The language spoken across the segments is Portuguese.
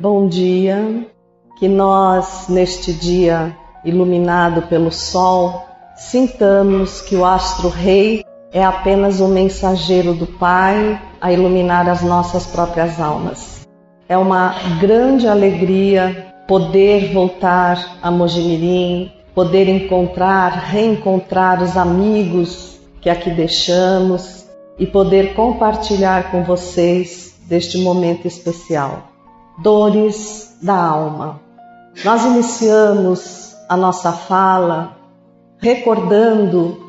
Bom dia. Que nós, neste dia iluminado pelo sol, sintamos que o astro-rei é apenas o mensageiro do Pai a iluminar as nossas próprias almas. É uma grande alegria poder voltar a Mojimirim, poder encontrar, reencontrar os amigos que aqui deixamos e poder compartilhar com vocês deste momento especial. Dores da alma. Nós iniciamos a nossa fala recordando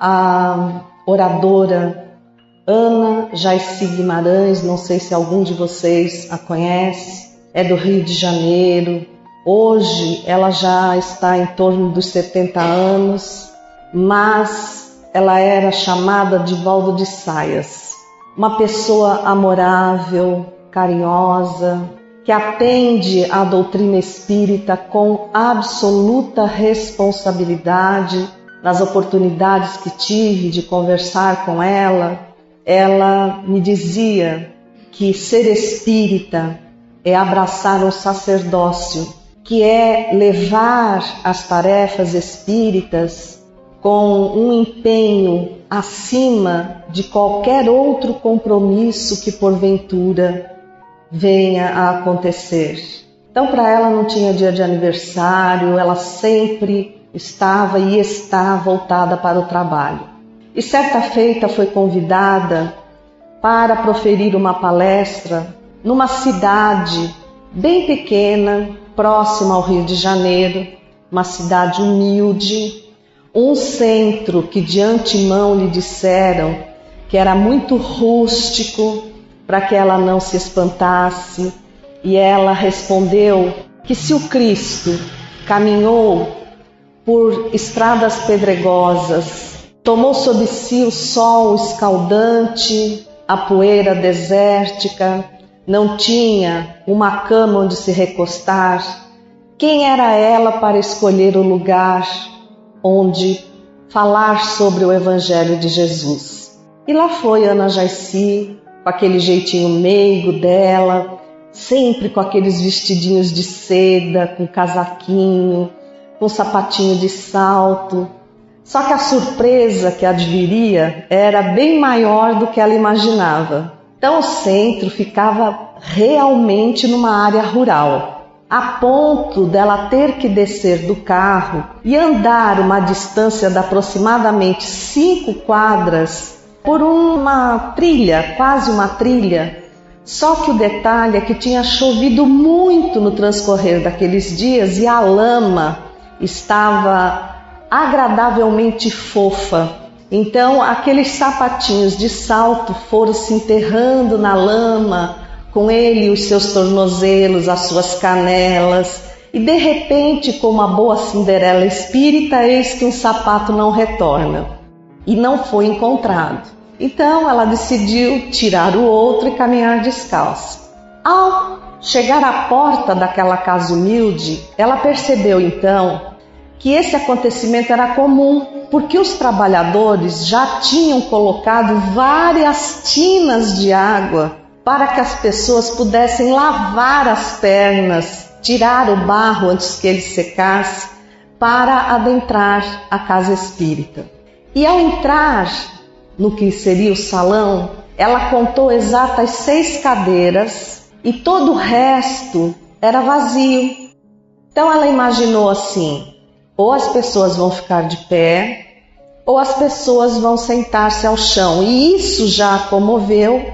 a oradora Ana Jaissi Guimarães, não sei se algum de vocês a conhece, é do Rio de Janeiro. Hoje ela já está em torno dos 70 anos, mas ela era chamada de Valdo de Saias. Uma pessoa amorável, carinhosa, que atende à doutrina espírita com absoluta responsabilidade nas oportunidades que tive de conversar com ela, ela me dizia que ser espírita é abraçar um sacerdócio, que é levar as tarefas espíritas com um empenho acima de qualquer outro compromisso que porventura venha a acontecer. Então, para ela não tinha dia de aniversário, ela sempre estava e está voltada para o trabalho. E certa feita foi convidada para proferir uma palestra numa cidade bem pequena, próxima ao Rio de Janeiro, uma cidade humilde, um centro que de antemão lhe disseram que era muito rústico para que ela não se espantasse, e ela respondeu que se o Cristo caminhou por estradas pedregosas, tomou sob si o sol escaldante, a poeira desértica, não tinha uma cama onde se recostar. Quem era ela para escolher o lugar onde falar sobre o Evangelho de Jesus? E lá foi Ana Jaissi, com aquele jeitinho meigo dela, sempre com aqueles vestidinhos de seda, com casaquinho, com sapatinho de salto. Só que a surpresa que adviria era bem maior do que ela imaginava. Então o centro ficava realmente numa área rural, a ponto dela ter que descer do carro e andar uma distância de aproximadamente cinco quadras por uma trilha, quase uma trilha. Só que o detalhe é que tinha chovido muito no transcorrer daqueles dias e a lama estava agradavelmente fofa. Então, aqueles sapatinhos de salto foram se enterrando na lama, com ele os seus tornozelos, as suas canelas, e de repente, como a boa Cinderela espírita, eis que um sapato não retorna e não foi encontrado. Então ela decidiu tirar o outro e caminhar descalça. Ao chegar à porta daquela casa humilde, ela percebeu então que esse acontecimento era comum, porque os trabalhadores já tinham colocado várias tinas de água para que as pessoas pudessem lavar as pernas, tirar o barro antes que ele secasse, para adentrar a casa espírita. E ao entrar no que seria o salão, ela contou exatas seis cadeiras e todo o resto era vazio. Então ela imaginou assim: ou as pessoas vão ficar de pé, ou as pessoas vão sentar-se ao chão. E isso já a comoveu,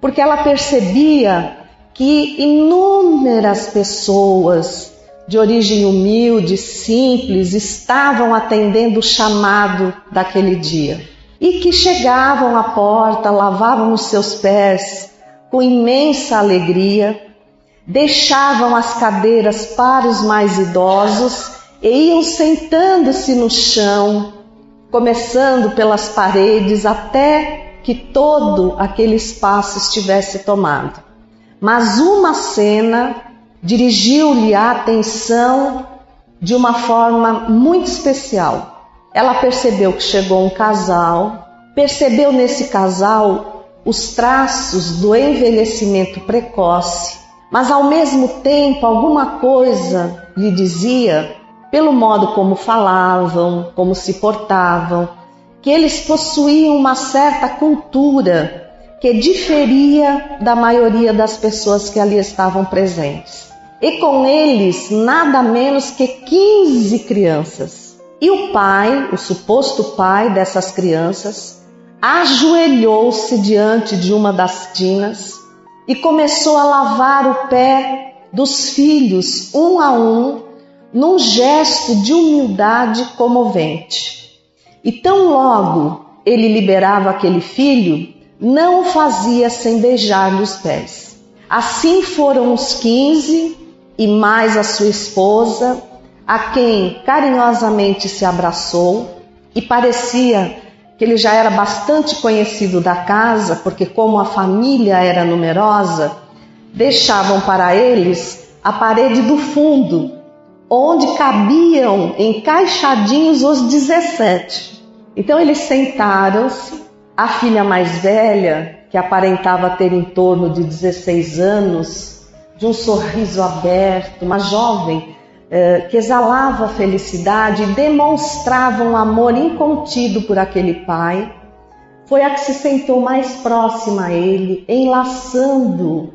porque ela percebia que inúmeras pessoas de origem humilde, simples, estavam atendendo o chamado daquele dia. E que chegavam à porta, lavavam os seus pés com imensa alegria, deixavam as cadeiras para os mais idosos e iam sentando-se no chão, começando pelas paredes até que todo aquele espaço estivesse tomado. Mas uma cena dirigiu-lhe a atenção de uma forma muito especial. Ela percebeu que chegou um casal, percebeu nesse casal os traços do envelhecimento precoce, mas ao mesmo tempo alguma coisa lhe dizia, pelo modo como falavam, como se portavam, que eles possuíam uma certa cultura que diferia da maioria das pessoas que ali estavam presentes. E com eles nada menos que 15 crianças. E o pai, o suposto pai dessas crianças, ajoelhou-se diante de uma das tinas e começou a lavar o pé dos filhos um a um, num gesto de humildade comovente. E tão logo ele liberava aquele filho, não o fazia sem beijar-lhe os pés. Assim foram os quinze e mais a sua esposa, a quem carinhosamente se abraçou e parecia que ele já era bastante conhecido da casa, porque, como a família era numerosa, deixavam para eles a parede do fundo, onde cabiam encaixadinhos os 17. Então eles sentaram-se, a filha mais velha, que aparentava ter em torno de 16 anos, de um sorriso aberto, uma jovem que exalava felicidade demonstrava um amor incontido por aquele pai, foi a que se sentou mais próxima a ele, enlaçando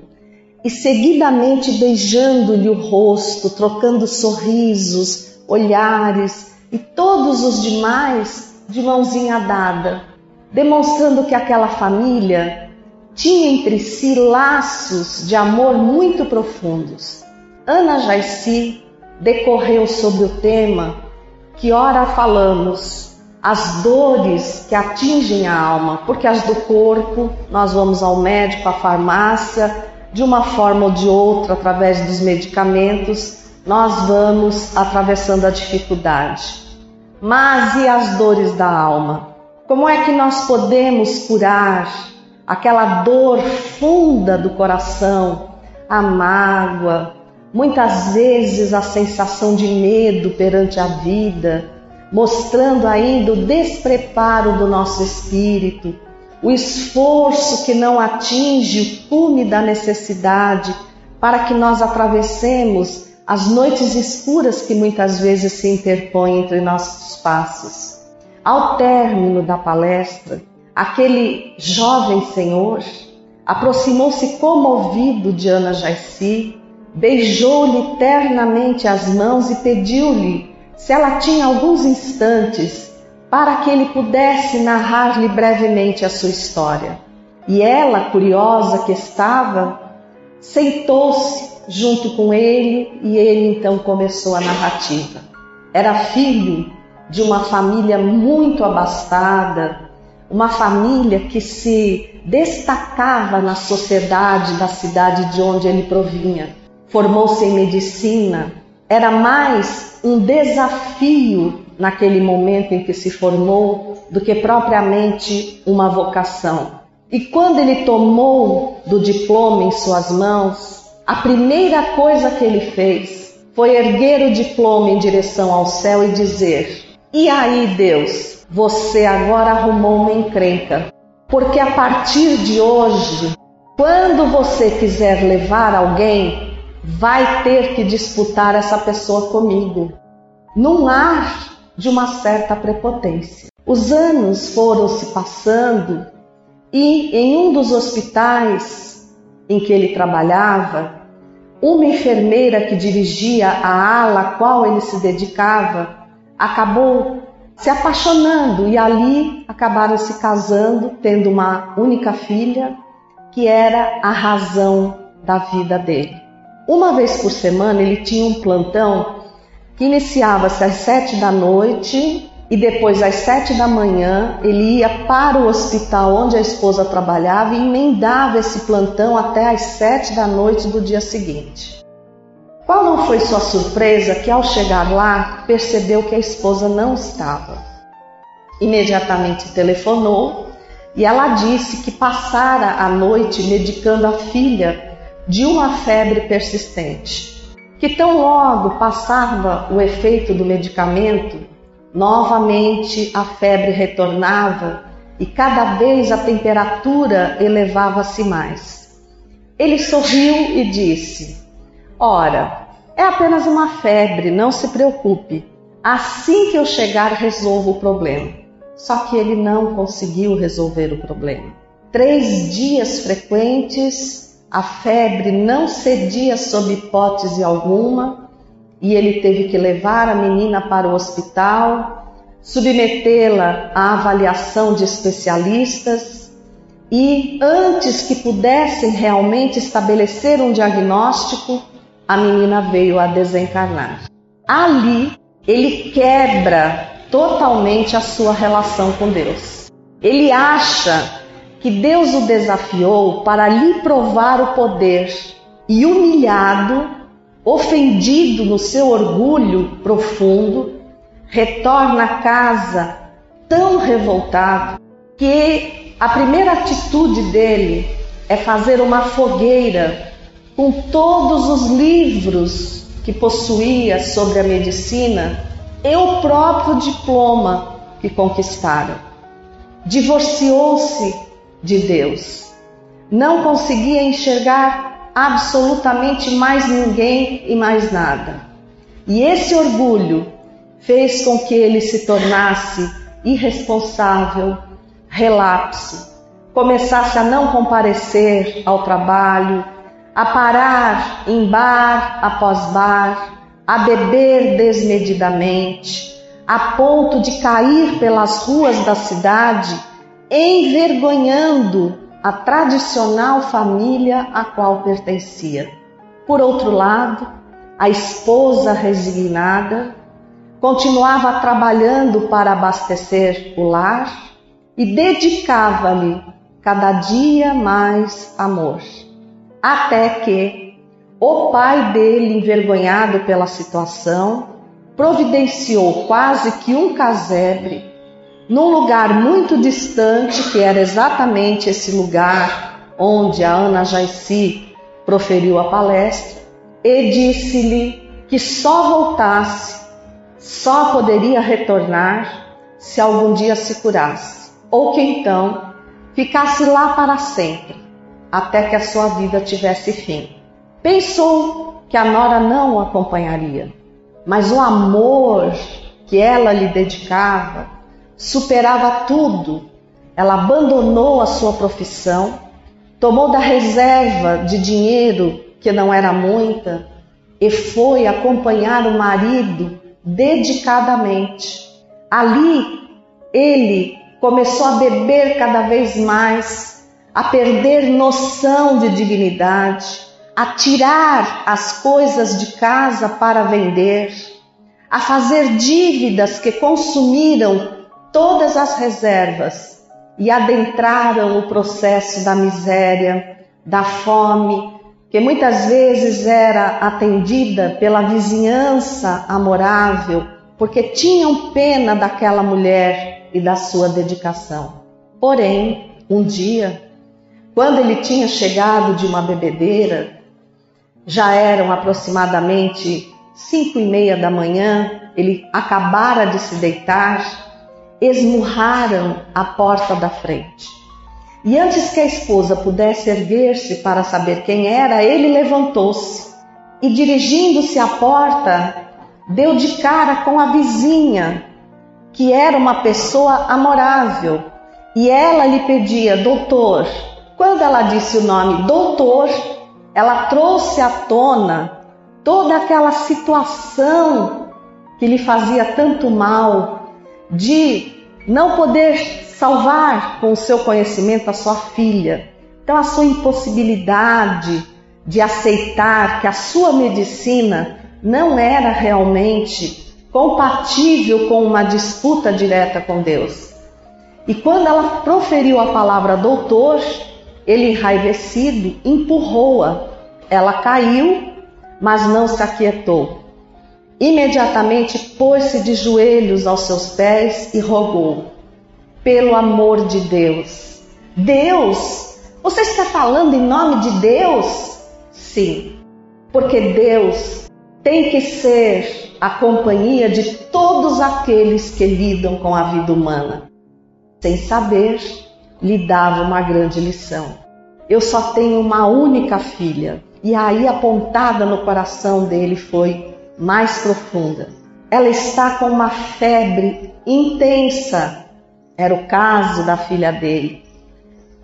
e seguidamente beijando-lhe o rosto, trocando sorrisos, olhares e todos os demais de mãozinha dada, demonstrando que aquela família tinha entre si laços de amor muito profundos. Ana Jaici decorreu sobre o tema que ora falamos, as dores que atingem a alma, porque as do corpo, nós vamos ao médico, à farmácia, de uma forma ou de outra, através dos medicamentos, nós vamos atravessando a dificuldade. Mas e as dores da alma? Como é que nós podemos curar aquela dor funda do coração, a mágoa, muitas vezes a sensação de medo perante a vida, mostrando ainda o despreparo do nosso espírito, o esforço que não atinge o cume da necessidade para que nós atravessemos as noites escuras que muitas vezes se interpõem entre nossos passos. Ao término da palestra, aquele jovem senhor aproximou-se comovido de Ana Jaici beijou-lhe ternamente as mãos e pediu-lhe se ela tinha alguns instantes para que ele pudesse narrar-lhe brevemente a sua história. E ela, curiosa que estava, sentou-se junto com ele e ele então começou a narrativa. Era filho de uma família muito abastada, uma família que se destacava na sociedade da cidade de onde ele provinha formou-se em medicina, era mais um desafio naquele momento em que se formou do que propriamente uma vocação. E quando ele tomou do diploma em suas mãos, a primeira coisa que ele fez foi erguer o diploma em direção ao céu e dizer: E aí, Deus, você agora arrumou uma encrenca, porque a partir de hoje, quando você quiser levar alguém vai ter que disputar essa pessoa comigo, num ar de uma certa prepotência. Os anos foram se passando e em um dos hospitais em que ele trabalhava, uma enfermeira que dirigia a ala a qual ele se dedicava acabou se apaixonando e ali acabaram se casando, tendo uma única filha que era a razão da vida dele. Uma vez por semana ele tinha um plantão que iniciava-se às sete da noite e depois às sete da manhã ele ia para o hospital onde a esposa trabalhava e emendava esse plantão até às sete da noite do dia seguinte. Qual não foi sua surpresa que ao chegar lá percebeu que a esposa não estava? Imediatamente telefonou e ela disse que passara a noite medicando a filha de uma febre persistente, que tão logo passava o efeito do medicamento, novamente a febre retornava e cada vez a temperatura elevava-se mais. Ele sorriu e disse: Ora, é apenas uma febre, não se preocupe. Assim que eu chegar, resolvo o problema. Só que ele não conseguiu resolver o problema. Três dias frequentes, a febre não cedia sob hipótese alguma e ele teve que levar a menina para o hospital, submetê-la à avaliação de especialistas e, antes que pudessem realmente estabelecer um diagnóstico, a menina veio a desencarnar. Ali, ele quebra totalmente a sua relação com Deus. Ele acha que Deus o desafiou para lhe provar o poder e humilhado, ofendido no seu orgulho profundo, retorna a casa tão revoltado que a primeira atitude dele é fazer uma fogueira com todos os livros que possuía sobre a medicina e o próprio diploma que conquistaram. Divorciou-se de Deus. Não conseguia enxergar absolutamente mais ninguém e mais nada. E esse orgulho fez com que ele se tornasse irresponsável, relapse, começasse a não comparecer ao trabalho, a parar em bar após bar, a beber desmedidamente, a ponto de cair pelas ruas da cidade, envergonhando a tradicional família a qual pertencia. Por outro lado, a esposa resignada continuava trabalhando para abastecer o lar e dedicava-lhe cada dia mais amor, até que o pai dele, envergonhado pela situação, providenciou quase que um casebre num lugar muito distante, que era exatamente esse lugar onde a Ana Jaici proferiu a palestra, e disse-lhe que só voltasse, só poderia retornar se algum dia se curasse, ou que então ficasse lá para sempre, até que a sua vida tivesse fim. Pensou que a nora não o acompanharia, mas o amor que ela lhe dedicava superava tudo. Ela abandonou a sua profissão, tomou da reserva de dinheiro, que não era muita, e foi acompanhar o marido dedicadamente. Ali, ele começou a beber cada vez mais, a perder noção de dignidade a tirar as coisas de casa para vender, a fazer dívidas que consumiram todas as reservas e adentraram o processo da miséria, da fome, que muitas vezes era atendida pela vizinhança amorável, porque tinham pena daquela mulher e da sua dedicação. Porém, um dia, quando ele tinha chegado de uma bebedeira, já eram aproximadamente cinco e meia da manhã, ele acabara de se deitar, esmurraram a porta da frente. E antes que a esposa pudesse erguer-se para saber quem era, ele levantou-se e, dirigindo-se à porta, deu de cara com a vizinha, que era uma pessoa amorável, e ela lhe pedia, doutor. Quando ela disse o nome doutor, ela trouxe à tona toda aquela situação que lhe fazia tanto mal, de não poder salvar com o seu conhecimento a sua filha. Então, a sua impossibilidade de aceitar que a sua medicina não era realmente compatível com uma disputa direta com Deus. E quando ela proferiu a palavra doutor, ele, enraivecido, empurrou-a. Ela caiu, mas não se aquietou. Imediatamente pôs-se de joelhos aos seus pés e rogou: Pelo amor de Deus, Deus, você está falando em nome de Deus? Sim, porque Deus tem que ser a companhia de todos aqueles que lidam com a vida humana. Sem saber, lhe dava uma grande lição. Eu só tenho uma única filha. E aí a pontada no coração dele foi mais profunda. Ela está com uma febre intensa. Era o caso da filha dele.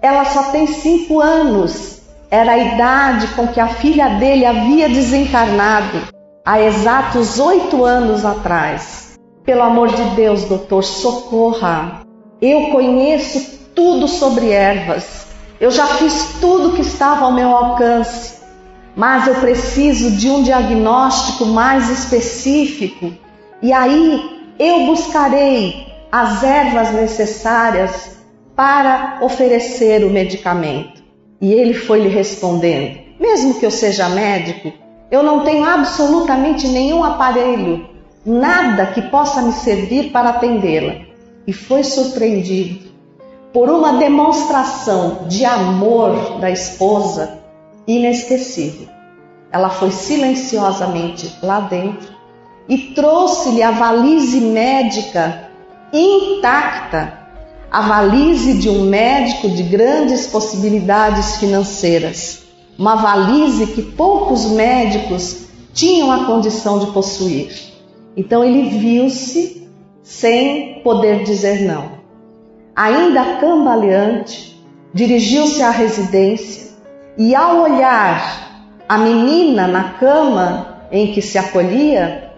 Ela só tem cinco anos. Era a idade com que a filha dele havia desencarnado há exatos oito anos atrás. Pelo amor de Deus, doutor, socorra. Eu conheço tudo sobre ervas. Eu já fiz tudo que estava ao meu alcance. Mas eu preciso de um diagnóstico mais específico. E aí eu buscarei as ervas necessárias para oferecer o medicamento. E ele foi lhe respondendo: Mesmo que eu seja médico, eu não tenho absolutamente nenhum aparelho, nada que possa me servir para atendê-la. E foi surpreendido por uma demonstração de amor da esposa inesquecível. Ela foi silenciosamente lá dentro e trouxe-lhe a valise médica intacta, a valise de um médico de grandes possibilidades financeiras, uma valise que poucos médicos tinham a condição de possuir. Então ele viu-se sem poder dizer não. Ainda cambaleante, dirigiu-se à residência e, ao olhar a menina na cama em que se acolhia,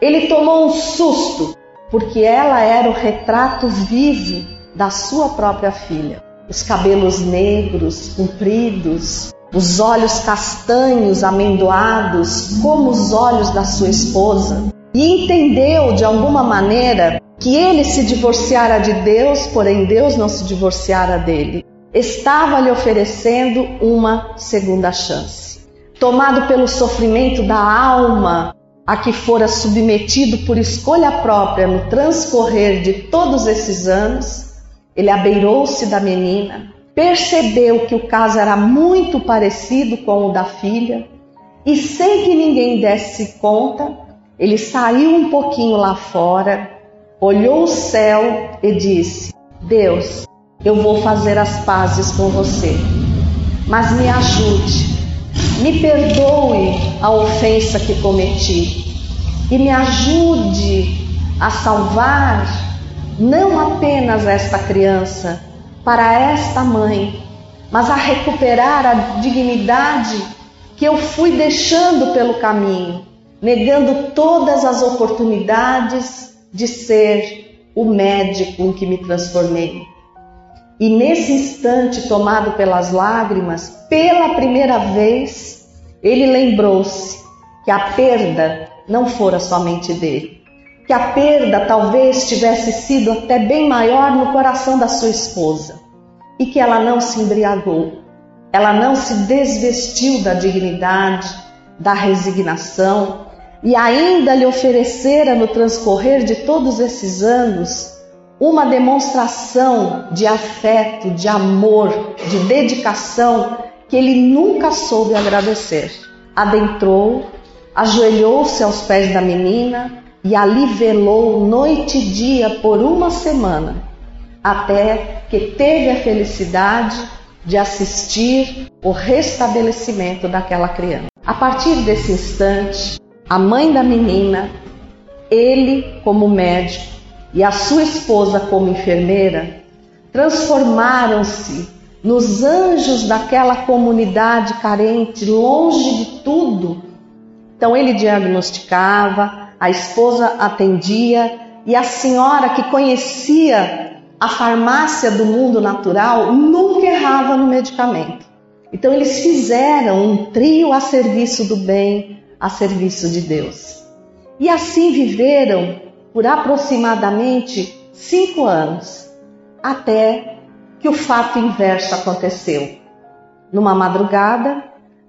ele tomou um susto, porque ela era o retrato vivo da sua própria filha. Os cabelos negros, compridos, os olhos castanhos, amendoados, como os olhos da sua esposa. E entendeu de alguma maneira que ele se divorciara de Deus, porém Deus não se divorciara dele. Estava lhe oferecendo uma segunda chance. Tomado pelo sofrimento da alma a que fora submetido por escolha própria no transcorrer de todos esses anos, ele abeirou-se da menina, percebeu que o caso era muito parecido com o da filha e, sem que ninguém desse conta, ele saiu um pouquinho lá fora olhou o céu e disse: Deus, eu vou fazer as pazes com você, mas me ajude, me perdoe a ofensa que cometi. E me ajude a salvar não apenas esta criança, para esta mãe, mas a recuperar a dignidade que eu fui deixando pelo caminho, negando todas as oportunidades de ser o médico em que me transformei. E nesse instante, tomado pelas lágrimas, pela primeira vez, ele lembrou-se que a perda não fora somente dele, que a perda talvez tivesse sido até bem maior no coração da sua esposa e que ela não se embriagou, ela não se desvestiu da dignidade, da resignação, e ainda lhe oferecera no transcorrer de todos esses anos uma demonstração de afeto, de amor, de dedicação que ele nunca soube agradecer. Adentrou, ajoelhou-se aos pés da menina e ali velou noite e dia por uma semana, até que teve a felicidade de assistir o restabelecimento daquela criança. A partir desse instante, a mãe da menina, ele como médico e a sua esposa como enfermeira transformaram-se nos anjos daquela comunidade carente, longe de tudo. Então ele diagnosticava, a esposa atendia e a senhora que conhecia a farmácia do mundo natural nunca errava no medicamento. Então eles fizeram um trio a serviço do bem, a serviço de Deus. E assim viveram por aproximadamente cinco anos, até que o fato inverso aconteceu. Numa madrugada,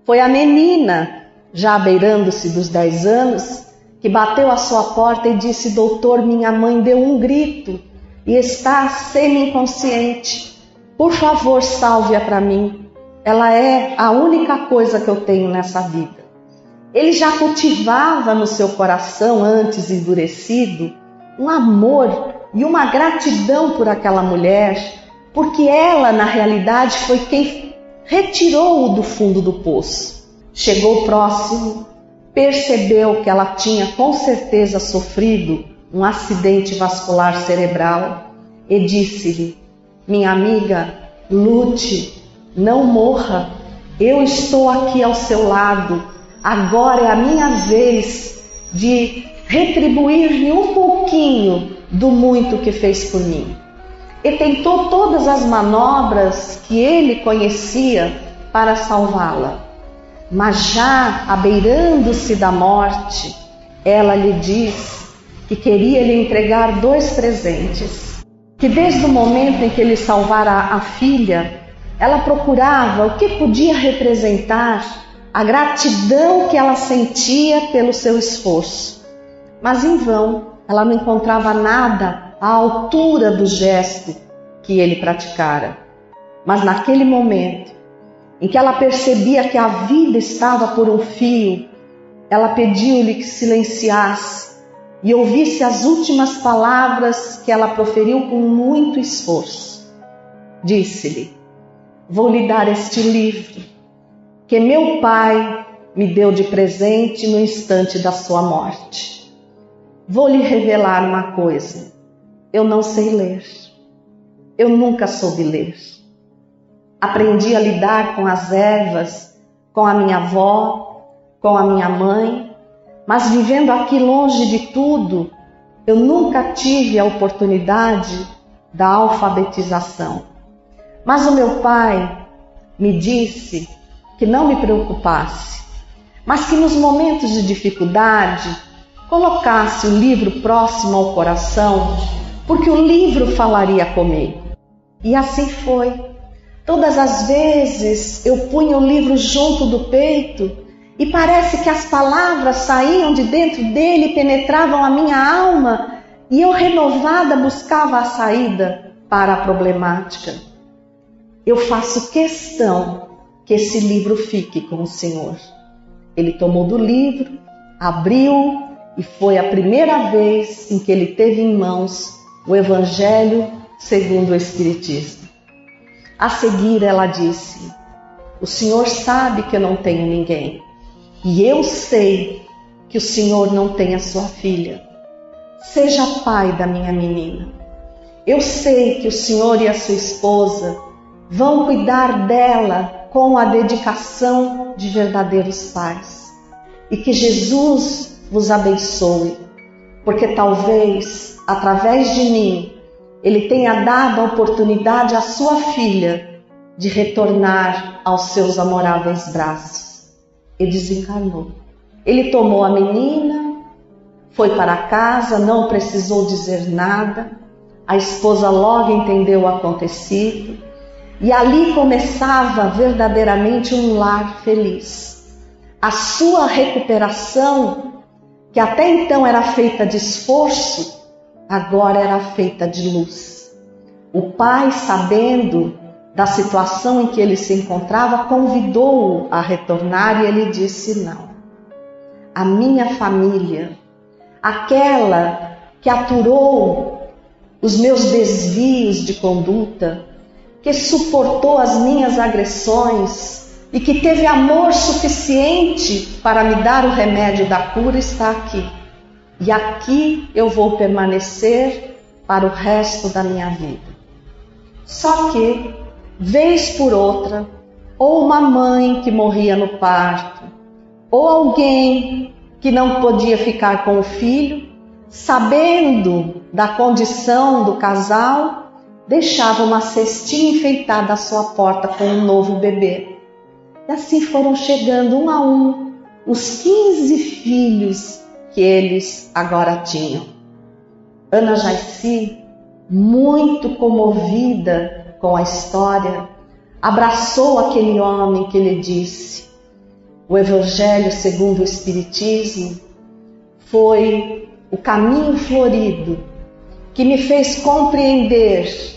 foi a menina, já beirando-se dos dez anos, que bateu à sua porta e disse: Doutor, minha mãe deu um grito e está semi-inconsciente. Por favor, salve-a para mim. Ela é a única coisa que eu tenho nessa vida. Ele já cultivava no seu coração, antes endurecido, um amor e uma gratidão por aquela mulher, porque ela, na realidade, foi quem retirou-o do fundo do poço. Chegou próximo, percebeu que ela tinha com certeza sofrido um acidente vascular cerebral e disse-lhe: Minha amiga, lute, não morra, eu estou aqui ao seu lado, agora é a minha vez de retribuir-lhe um pouquinho do muito que fez por mim. E tentou todas as manobras que ele conhecia para salvá-la. Mas já abeirando-se da morte, ela lhe diz que queria lhe entregar dois presentes. Que desde o momento em que ele salvara a filha, ela procurava o que podia representar a gratidão que ela sentia pelo seu esforço. Mas em vão, ela não encontrava nada à altura do gesto que ele praticara. Mas naquele momento, em que ela percebia que a vida estava por um fio, ela pediu-lhe que silenciasse e ouvisse as últimas palavras que ela proferiu com muito esforço. Disse-lhe: Vou lhe dar este livro que meu pai me deu de presente no instante da sua morte. Vou lhe revelar uma coisa: eu não sei ler. Eu nunca soube ler. Aprendi a lidar com as ervas, com a minha avó, com a minha mãe, mas vivendo aqui longe de tudo, eu nunca tive a oportunidade da alfabetização. Mas o meu pai me disse que não me preocupasse, mas que nos momentos de dificuldade colocasse o livro próximo ao coração, porque o livro falaria comigo. E assim foi. Todas as vezes eu punha o livro junto do peito e parece que as palavras saíam de dentro dele penetravam a minha alma e eu renovada buscava a saída para a problemática. Eu faço questão que esse livro fique com o Senhor. Ele tomou do livro, abriu e foi a primeira vez em que ele teve em mãos o Evangelho segundo o Espiritismo. A seguir, ela disse: O Senhor sabe que eu não tenho ninguém, e eu sei que o Senhor não tem a sua filha. Seja pai da minha menina. Eu sei que o Senhor e a sua esposa vão cuidar dela com a dedicação de verdadeiros pais. E que Jesus vos abençoe, porque talvez através de mim ele tenha dado a oportunidade à sua filha de retornar aos seus amoráveis braços. E desencarnou. Ele tomou a menina, foi para casa, não precisou dizer nada. A esposa logo entendeu o acontecido e ali começava verdadeiramente um lar feliz. A sua recuperação, que até então era feita de esforço, agora era feita de luz. O pai, sabendo da situação em que ele se encontrava, convidou-o a retornar e ele disse: Não. A minha família, aquela que aturou os meus desvios de conduta, que suportou as minhas agressões e que teve amor suficiente para me dar o remédio da cura está aqui. E aqui eu vou permanecer para o resto da minha vida. Só que, vez por outra, ou uma mãe que morria no parto, ou alguém que não podia ficar com o filho, sabendo da condição do casal, deixava uma cestinha enfeitada à sua porta com um novo bebê. E assim foram chegando um a um os 15 filhos que eles agora tinham. Ana Jaici, muito comovida com a história, abraçou aquele homem que lhe disse: o Evangelho segundo o Espiritismo foi o caminho florido que me fez compreender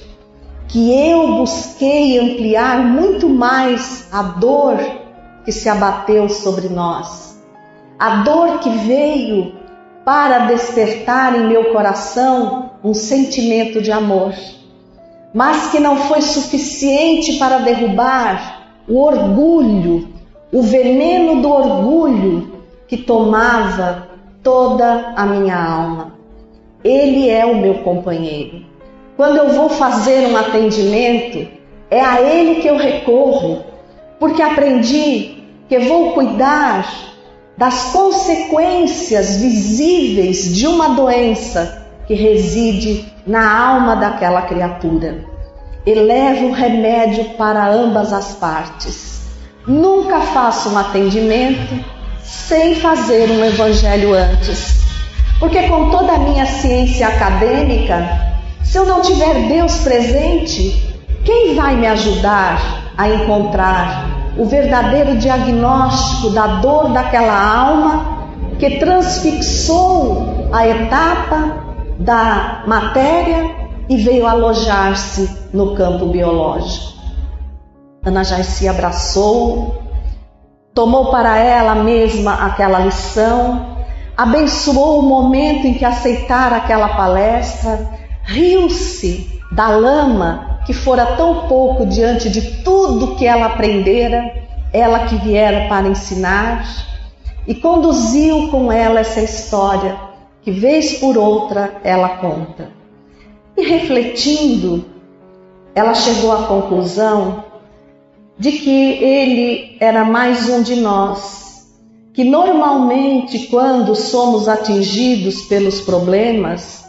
que eu busquei ampliar muito mais a dor que se abateu sobre nós, a dor que veio para despertar em meu coração um sentimento de amor, mas que não foi suficiente para derrubar o orgulho, o veneno do orgulho que tomava toda a minha alma. Ele é o meu companheiro. Quando eu vou fazer um atendimento, é a ele que eu recorro, porque aprendi que vou cuidar das consequências visíveis de uma doença que reside na alma daquela criatura. Elevo o remédio para ambas as partes. Nunca faço um atendimento sem fazer um evangelho antes. Porque com toda a minha ciência acadêmica, se eu não tiver Deus presente, quem vai me ajudar a encontrar o verdadeiro diagnóstico da dor daquela alma que transfixou a etapa da matéria e veio alojar-se no campo biológico. Ana Jaci abraçou, tomou para ela mesma aquela lição, abençoou o momento em que aceitara aquela palestra, riu-se da lama que fora tão pouco diante de tudo que ela aprendera, ela que viera para ensinar, e conduziu com ela essa história que, vez por outra, ela conta. E refletindo, ela chegou à conclusão de que ele era mais um de nós, que normalmente, quando somos atingidos pelos problemas,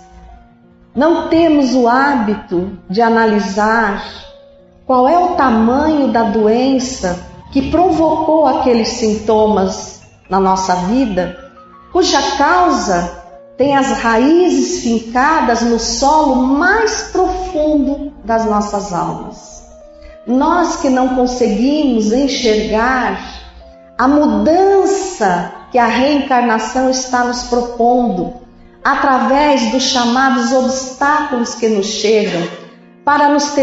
não temos o hábito de analisar qual é o tamanho da doença que provocou aqueles sintomas na nossa vida, cuja causa tem as raízes fincadas no solo mais profundo das nossas almas. Nós que não conseguimos enxergar a mudança que a reencarnação está nos propondo, através dos chamados obstáculos que nos chegam, para nos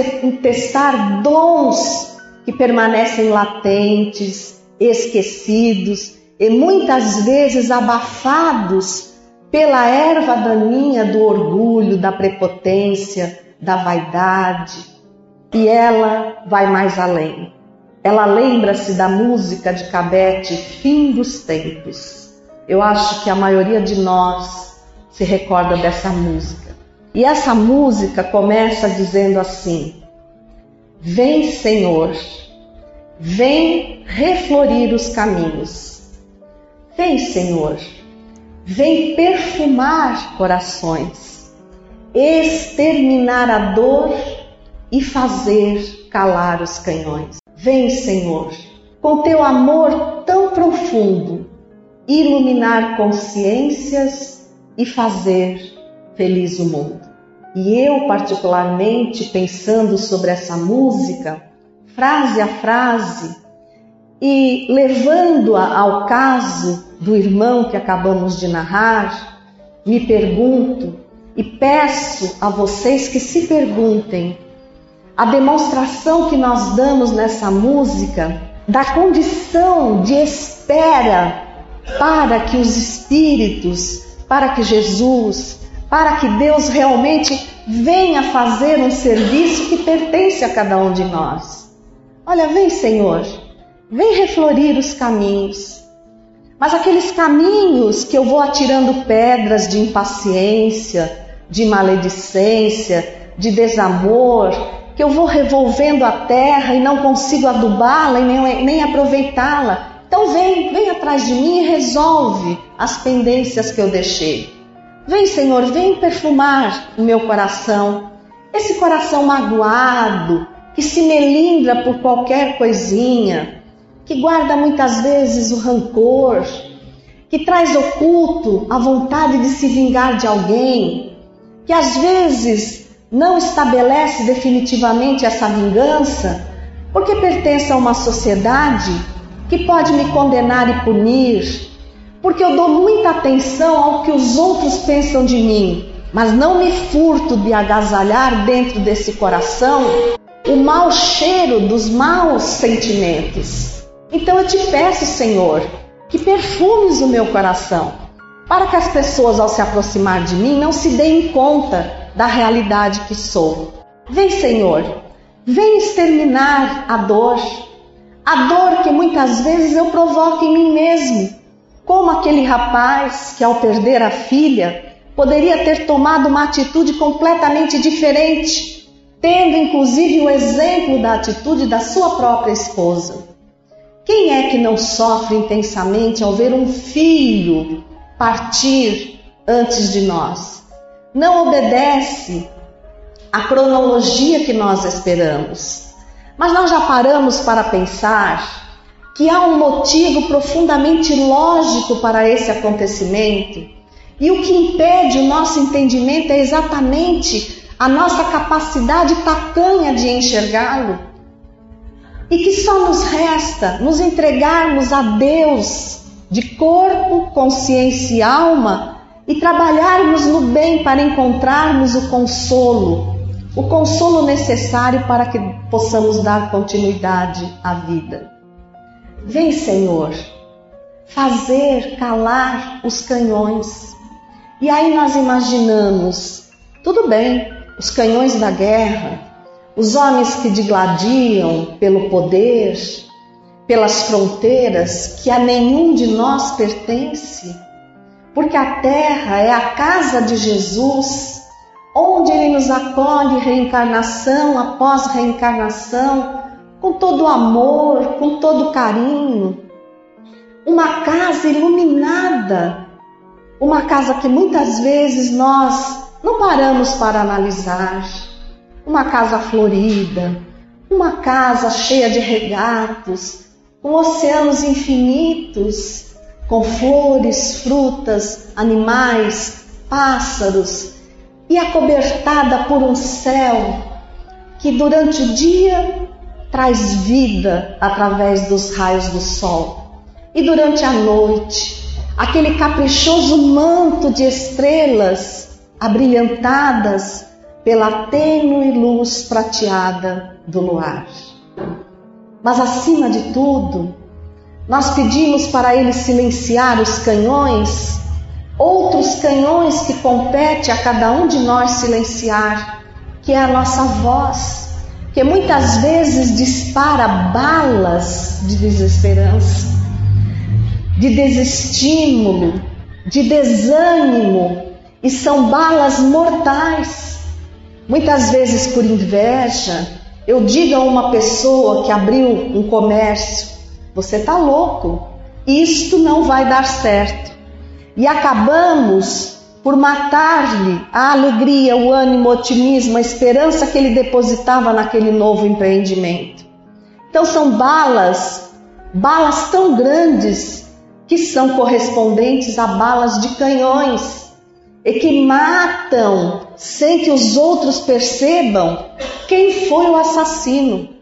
testar dons que permanecem latentes, esquecidos e muitas vezes abafados pela erva daninha do orgulho, da prepotência, da vaidade. E ela vai mais além. Ela lembra-se da música de Cabete, Fim dos Tempos. Eu acho que a maioria de nós se recorda dessa música. E essa música começa dizendo assim: Vem, Senhor, vem reflorir os caminhos. Vem, Senhor, vem perfumar corações, exterminar a dor e fazer calar os canhões. Vem, Senhor, com teu amor tão profundo, iluminar consciências e fazer feliz o mundo. E eu, particularmente, pensando sobre essa música, frase a frase, e levando-a ao caso do irmão que acabamos de narrar, me pergunto e peço a vocês que se perguntem a demonstração que nós damos nessa música da condição de espera para que os espíritos para que Jesus, para que Deus realmente venha fazer um serviço que pertence a cada um de nós. Olha, vem, Senhor, vem reflorir os caminhos. Mas aqueles caminhos que eu vou atirando pedras de impaciência, de maledicência, de desamor, que eu vou revolvendo a terra e não consigo adubá-la e nem, nem aproveitá-la, então vem, vem atrás de mim e resolve as pendências que eu deixei. Vem, Senhor, vem perfumar o meu coração, esse coração magoado, que se melindra por qualquer coisinha, que guarda muitas vezes o rancor, que traz oculto a vontade de se vingar de alguém, que às vezes não estabelece definitivamente essa vingança, porque pertence a uma sociedade que pode me condenar e punir, porque eu dou muita atenção ao que os outros pensam de mim, mas não me furto de agasalhar dentro desse coração o mau cheiro dos maus sentimentos. Então eu te peço, Senhor, que perfumes o meu coração, para que as pessoas, ao se aproximar de mim, não se deem conta da realidade que sou. Vem, Senhor, vem exterminar a dor, A dor que muitas vezes eu provoco em mim mesmo, como aquele rapaz que, ao perder a filha, poderia ter tomado uma atitude completamente diferente, tendo inclusive o exemplo da atitude da sua própria esposa. Quem é que não sofre intensamente ao ver um filho partir antes de nós? Não obedece à cronologia que nós esperamos. Mas nós já paramos para pensar que há um motivo profundamente lógico para esse acontecimento. E o que impede o nosso entendimento é exatamente a nossa capacidade tacanha de enxergá-lo. E que só nos resta nos entregarmos a Deus de corpo, consciência e alma e trabalharmos no bem para encontrarmos o consolo, o consolo necessário para que possamos dar continuidade à vida. Vem, Senhor, fazer calar os canhões. E aí nós imaginamos, tudo bem, os canhões da guerra, os homens que digladiam pelo poder, pelas fronteiras que a nenhum de nós pertence, porque a terra é a casa de Jesus, onde ele nos acolhe reencarnação após reencarnação com todo amor, com todo carinho. Uma casa iluminada, uma casa que muitas vezes nós não paramos para analisar. Uma casa florida, uma casa cheia de regatos, com oceanos infinitos, com flores, frutas, animais, pássaros e acobertada por um céu que durante o dia traz vida através dos raios do sol. E durante a noite, aquele caprichoso manto de estrelas abrilhantadas pela tênue luz prateada do luar. Mas acima de tudo, nós pedimos para ele silenciar os canhões, outros canhões que compete a cada um de nós silenciar, que é a nossa voz que muitas vezes dispara balas de desesperança, de desestímulo, de desânimo, e são balas mortais. Muitas vezes por inveja, eu digo a uma pessoa que abriu um comércio: você está louco, isto não vai dar certo. E acabamos por matar-lhe a alegria, o ânimo, o otimismo, a esperança que ele depositava naquele novo empreendimento. Então são balas, balas tão grandes que são correspondentes a balas de canhões e que matam sem que os outros percebam quem foi o assassino.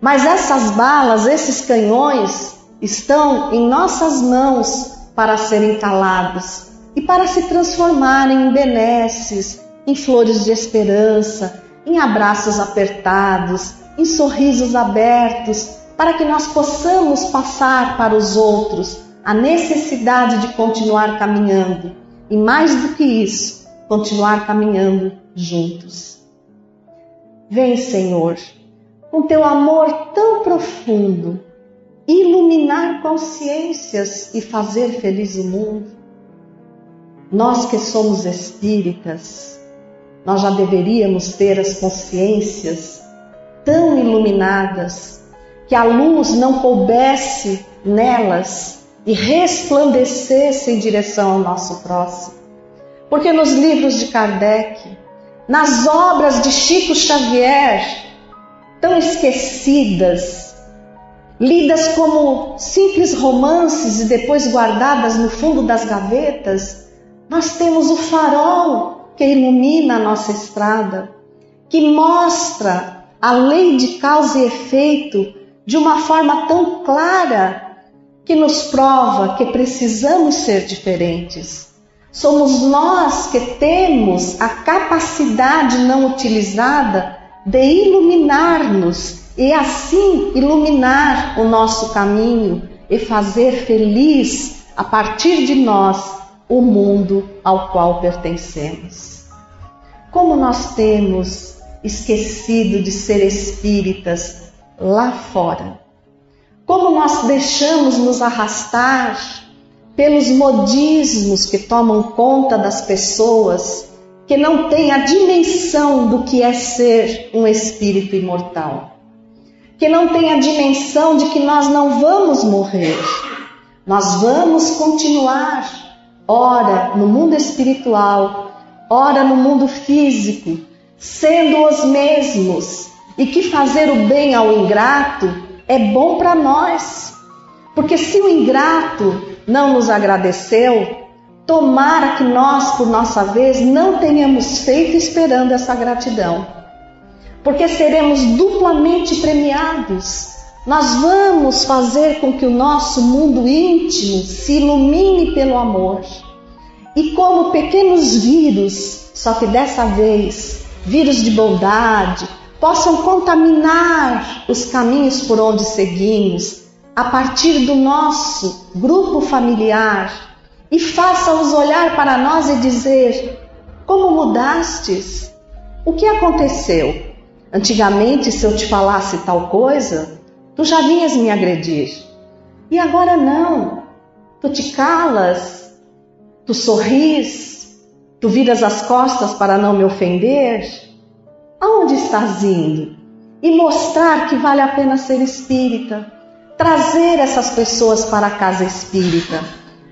Mas essas balas, esses canhões, estão em nossas mãos para serem calados e para se transformarem em benesses, em flores de esperança, em abraços apertados, em sorrisos abertos, para que nós possamos passar para os outros a necessidade de continuar caminhando e, mais do que isso, continuar caminhando juntos. Vem, Senhor, com teu amor tão profundo, iluminar consciências e fazer feliz o mundo. Nós que somos espíritas, nós já deveríamos ter as consciências tão iluminadas que a luz não coubesse nelas e resplandecesse em direção ao nosso próximo. Porque nos livros de Kardec, nas obras de Chico Xavier, tão esquecidas, lidas como simples romances e depois guardadas no fundo das gavetas, nós temos o farol que ilumina a nossa estrada, que mostra a lei de causa e efeito de uma forma tão clara que nos prova que precisamos ser diferentes. Somos nós que temos a capacidade não utilizada de iluminar-nos e assim iluminar o nosso caminho e fazer feliz a partir de nós o mundo ao qual pertencemos. Como nós temos esquecido de ser espíritas lá fora. como nós deixamos nos arrastar pelos modismos que tomam conta das pessoas que não têm a dimensão do que é ser um espírito imortal, que não têm a dimensão de que nós não vamos morrer, nós vamos continuar, ora no mundo espiritual, ora no mundo físico, sendo os mesmos, e que fazer o bem ao ingrato é bom para nós. Porque se o ingrato não nos agradeceu, tomara que nós, por nossa vez, não tenhamos feito esperando essa gratidão. Porque seremos duplamente premiados. Nós vamos fazer com que o nosso mundo íntimo se ilumine pelo amor. E como pequenos vírus, só que dessa vez, vírus de bondade, possam contaminar os caminhos por onde seguimos a partir do nosso grupo familiar e faça-os olhar para nós e dizer: Como mudastes? O que aconteceu? Antigamente, se eu te falasse tal coisa, tu já vinhas me agredir. E agora não. Tu te calas, tu sorris, tu viras as costas para não me ofender aonde estás indo? E mostrar que vale a pena ser espírita, trazer essas pessoas para a casa espírita,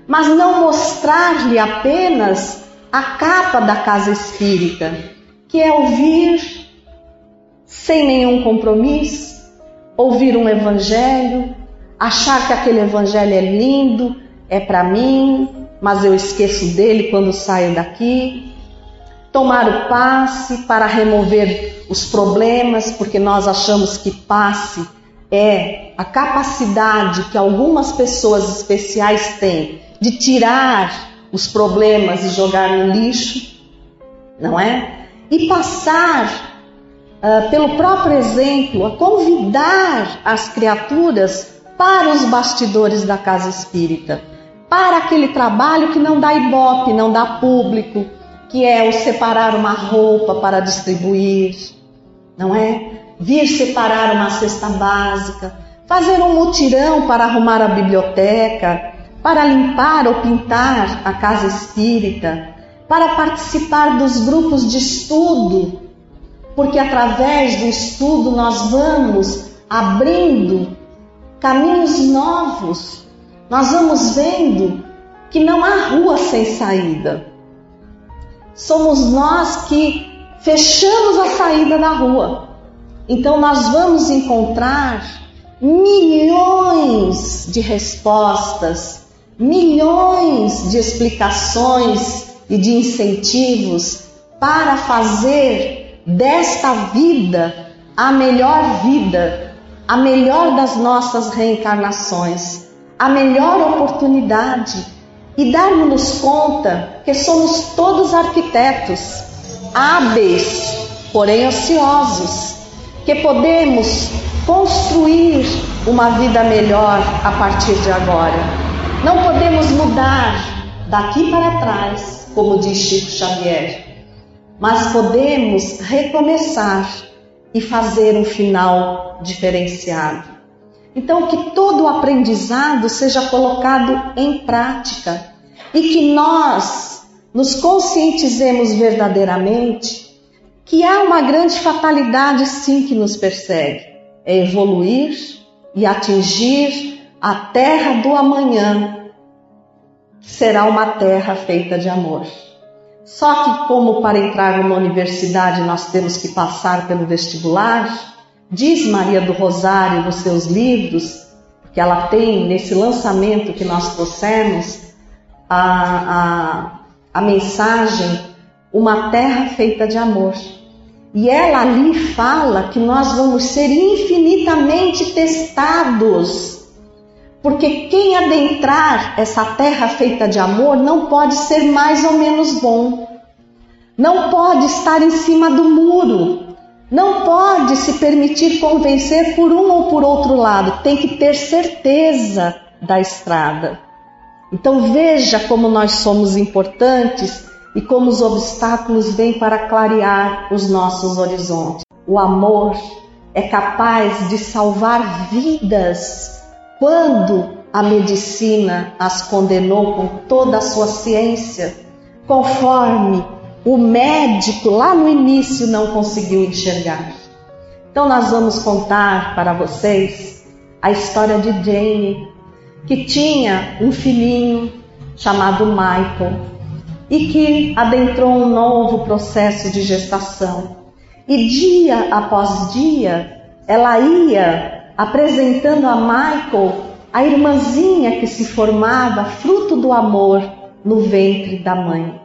mas não mostrar-lhe apenas a capa da casa espírita, que é ouvir sem nenhum compromisso, ouvir um evangelho, achar que aquele evangelho é lindo, é para mim, mas eu esqueço dele quando saio daqui, tomar o passe para remover os problemas, porque nós achamos que passe é a capacidade que algumas pessoas especiais têm de tirar os problemas e jogar no lixo, não é? E passar uh, pelo próprio exemplo a convidar as criaturas para os bastidores da casa espírita, para aquele trabalho que não dá ibope, não dá público, que é o separar uma roupa para distribuir, não é? Vir separar uma cesta básica, fazer um mutirão para arrumar a biblioteca, para limpar ou pintar a casa espírita, para participar dos grupos de estudo, porque através do estudo nós vamos abrindo caminhos novos, nós vamos vendo que não há rua sem saída somos nós que fechamos a saída da rua. Então nós vamos encontrar milhões de respostas, milhões de explicações e de incentivos para fazer desta vida a melhor vida, a melhor das nossas reencarnações, a melhor oportunidade e darmos conta que somos todos arquitetos, hábeis, porém ociosos, que podemos construir uma vida melhor a partir de agora. Não podemos mudar daqui para trás, como diz Chico Xavier, mas podemos recomeçar e fazer um final diferenciado. Então, que todo o aprendizado seja colocado em prática e que nós nos conscientizemos verdadeiramente que há uma grande fatalidade sim que nos persegue: é evoluir e atingir a terra do amanhã, será uma terra feita de amor. Só que, como para entrar numa universidade nós temos que passar pelo vestibular, Diz Maria do Rosário nos seus livros, que ela tem nesse lançamento que nós trouxemos, a, a, a mensagem Uma Terra Feita de Amor. E ela ali fala que nós vamos ser infinitamente testados, porque quem adentrar essa terra feita de amor não pode ser mais ou menos bom, não pode estar em cima do muro, não pode se permitir convencer por um ou por outro lado, tem que ter certeza da estrada. Então veja como nós somos importantes e como os obstáculos vêm para clarear os nossos horizontes. O amor é capaz de salvar vidas quando a medicina as condenou com toda a sua ciência, conforme o médico lá no início não conseguiu enxergar. Então, nós vamos contar para vocês a história de Jane, que tinha um filhinho chamado Michael e que adentrou um novo processo de gestação. E dia após dia, ela ia apresentando a Michael a irmãzinha que se formava fruto do amor no ventre da mãe.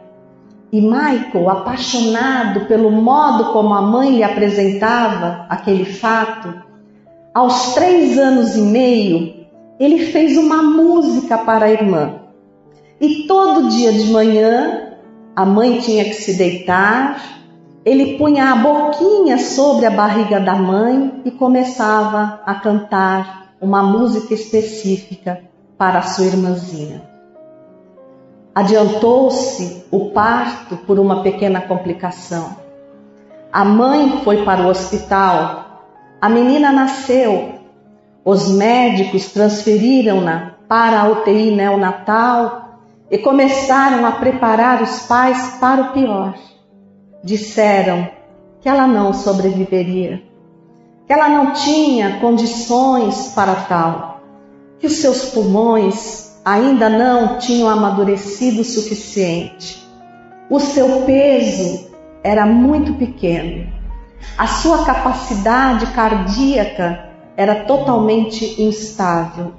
E Michael, apaixonado pelo modo como a mãe lhe apresentava aquele fato, aos três anos e meio, ele fez uma música para a irmã. E todo dia de manhã, a mãe tinha que se deitar, ele punha a boquinha sobre a barriga da mãe e começava a cantar uma música específica para a sua irmãzinha. Adiantou-se o parto por uma pequena complicação. A mãe foi para o hospital, a menina nasceu. Os médicos transferiram-na para a UTI neonatal e começaram a preparar os pais para o pior disseram que ela não sobreviveria, que ela não tinha condições para tal, que os seus pulmões ainda não tinham amadurecido o suficiente. O seu peso era muito pequeno. A sua capacidade cardíaca era totalmente instável.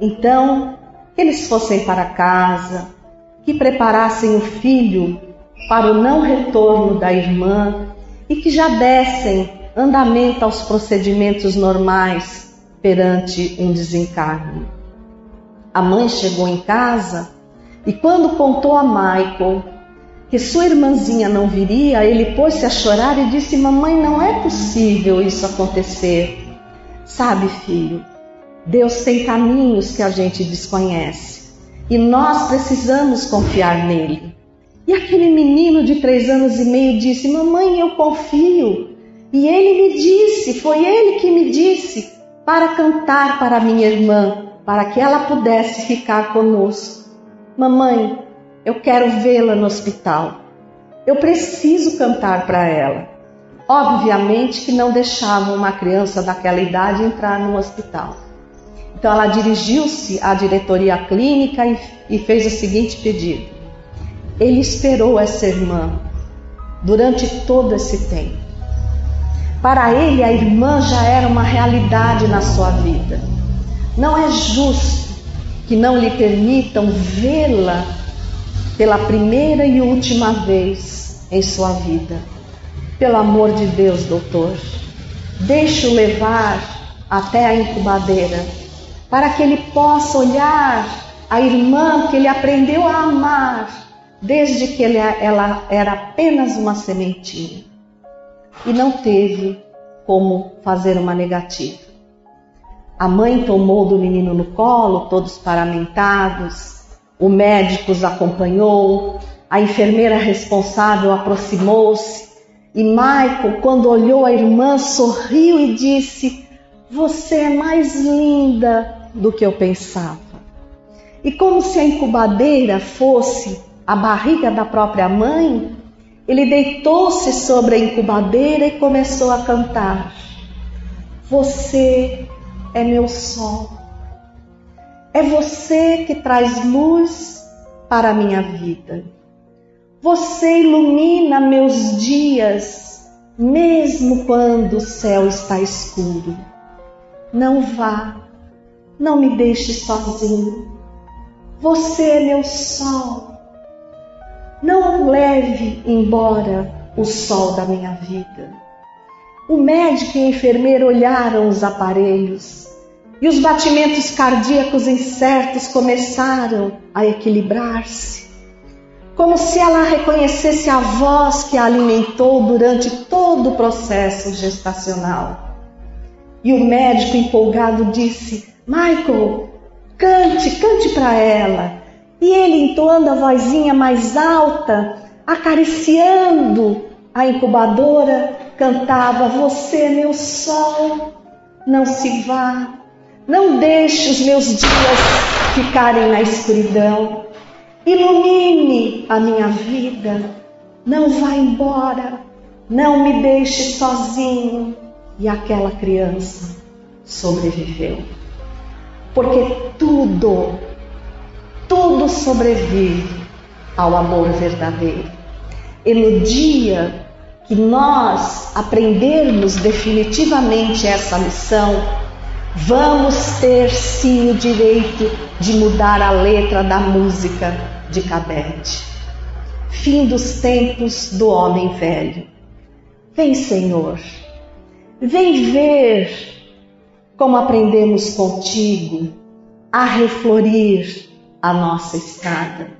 Então, que eles fossem para casa, que preparassem o filho para o não retorno da irmã e que já dessem andamento aos procedimentos normais perante um desencarne. A mãe chegou em casa e, quando contou a Michael que sua irmãzinha não viria, ele pôs-se a chorar e disse: Mamãe, não é possível isso acontecer. Sabe, filho, Deus tem caminhos que a gente desconhece e nós precisamos confiar nele. E aquele menino de três anos e meio disse: Mamãe, eu confio. E ele me disse, foi ele que me disse, para cantar para minha irmã, para que ela pudesse ficar conosco. Mamãe, eu quero vê-la no hospital. Eu preciso cantar para ela. Obviamente que não deixavam uma criança daquela idade entrar no hospital. Então ela dirigiu-se à diretoria clínica e, e fez o seguinte pedido: ele esperou essa irmã durante todo esse tempo. Para ele, a irmã já era uma realidade na sua vida. Não é justo que não lhe permitam vê-la pela primeira e última vez em sua vida. Pelo amor de Deus, doutor, deixe-o levar até a incubadeira, para que ele possa olhar a irmã que ele aprendeu a amar desde que ela era apenas uma sementinha e não teve como fazer uma negativa. A mãe tomou do menino no colo, todos paramentados, o médico os acompanhou, a enfermeira responsável aproximou-se e Michael, quando olhou a irmã, sorriu e disse: Você é mais linda do que eu pensava. E como se a incubadeira fosse a barriga da própria mãe, ele deitou-se sobre a incubadeira e começou a cantar: Você é meu sol. É você que traz luz para a minha vida. Você ilumina meus dias, mesmo quando o céu está escuro. Não vá, não me deixe sozinho. Você é meu sol não leve embora o sol da minha vida. O médico e a enfermeira olharam os aparelhos e os batimentos cardíacos incertos começaram a equilibrar-se, como se ela reconhecesse a voz que a alimentou durante todo o processo gestacional. E o médico empolgado disse: Michael, cante, cante para ela. E ele, entoando a vozinha mais alta, acariciando a incubadora, cantava: Você meu sol, não se vá, Não deixe os meus dias ficarem na escuridão. Ilumine a minha vida. Não vá embora. Não me deixe sozinho. E aquela criança sobreviveu. Porque tudo, tudo sobrevive ao amor verdadeiro. No dia que nós aprendermos definitivamente essa lição, vamos ter sim o direito de mudar a letra da música de Cabete. Fim dos tempos do homem velho. Vem, Senhor, vem ver como aprendemos contigo a reflorir a nossa estrada.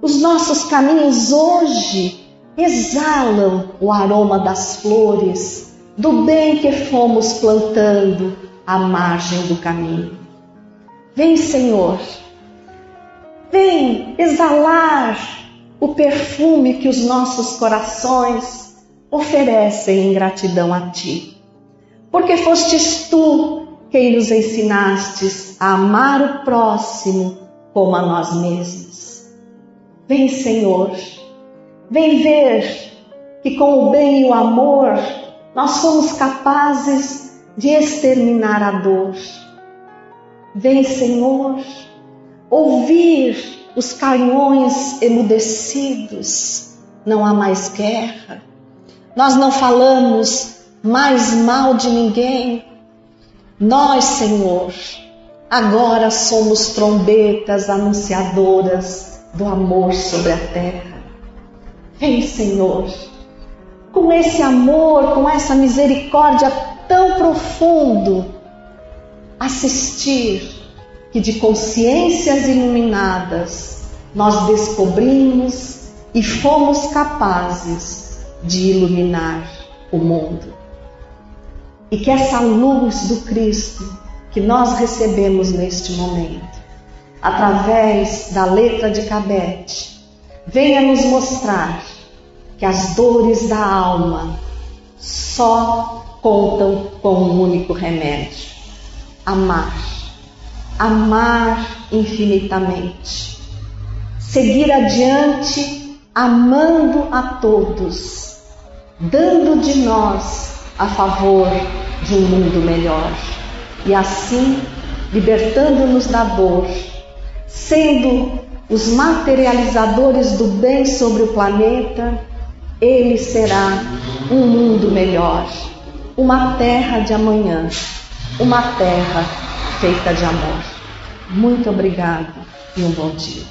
Os nossos caminhos hoje exalam o aroma das flores, do bem que fomos plantando à margem do caminho. Vem, Senhor, vem exalar o perfume que os nossos corações oferecem em gratidão a Ti. Porque fostes Tu quem nos ensinastes a amar o próximo como a nós mesmos. Vem, Senhor, Vem ver que com o bem e o amor nós somos capazes de exterminar a dor. Vem, Senhor, ouvir os canhões emudecidos. Não há mais guerra. Nós não falamos mais mal de ninguém. Nós, Senhor, agora somos trombetas anunciadoras do amor sobre a terra. Vem, Senhor, com esse amor, com essa misericórdia tão profundo, assistir que de consciências iluminadas nós descobrimos e fomos capazes de iluminar o mundo. E que essa luz do Cristo que nós recebemos neste momento, através da letra de Cabete, venha nos mostrar que as dores da alma só contam com um único remédio: amar. Amar infinitamente. Seguir adiante amando a todos, dando de nós a favor de um mundo melhor. E assim, libertando-nos da dor, sendo os materializadores do bem sobre o planeta, ele será um mundo melhor, uma terra de amanhã, uma terra feita de amor. Muito obrigado e um bom dia.